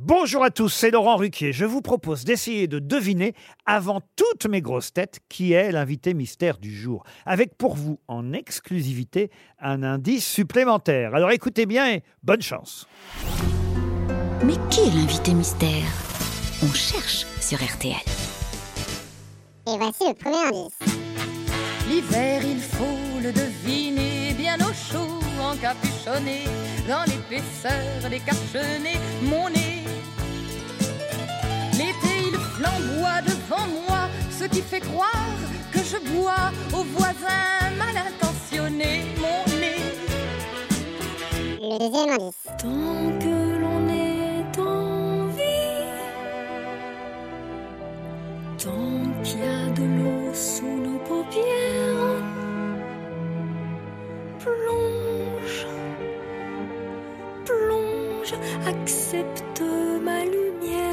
Bonjour à tous, c'est Laurent Ruquier. Je vous propose d'essayer de deviner, avant toutes mes grosses têtes, qui est l'invité mystère du jour. Avec pour vous, en exclusivité, un indice supplémentaire. Alors écoutez bien et bonne chance. Mais qui est l'invité mystère? On cherche sur RTL. Et voici le premier indice. L'hiver, il faut le deviner, bien au chaud, encapuchonné, dans l'épaisseur des mon qui fait croire que je bois aux voisins mal intentionnés, mon nez. Le deuxième indice. Tant que l'on est en vie, tant qu'il y a de l'eau sous nos paupières, plonge, plonge, accepte ma lumière,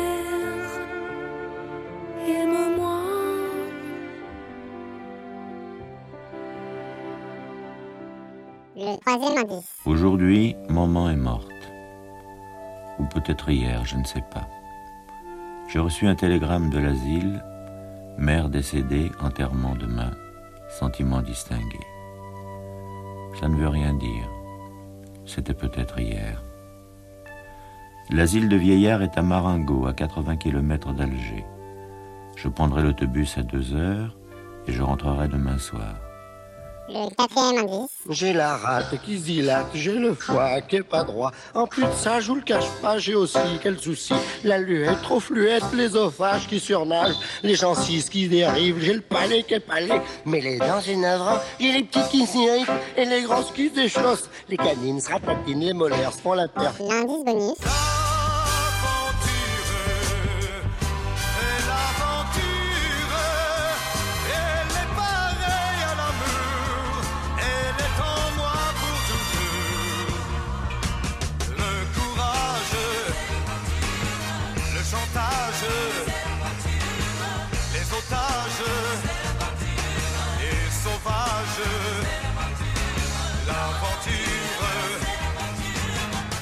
Aujourd'hui, maman est morte. Ou peut-être hier, je ne sais pas. J'ai reçu un télégramme de l'asile. Mère décédée, enterrement demain. Sentiment distingué. Ça ne veut rien dire. C'était peut-être hier. L'asile de vieillards est à Marengo, à 80 km d'Alger. Je prendrai l'autobus à deux heures et je rentrerai demain soir. Le quatrième indice. J'ai la rate qui se dilate, j'ai le foie qui est pas droit. En plus de ça, je vous le cache pas, j'ai aussi quel souci. La luette trop fluette, l'ésophage qui surnage, les gencives qui dérivent, j'ai le palais qui est palais. Mais les dents, j'ai 9 ans, j'ai les petites qui s'irritent et les grosses qui se déchaussent. Les canines se rapatinent, les molaires se font la perte. L'indice bonus.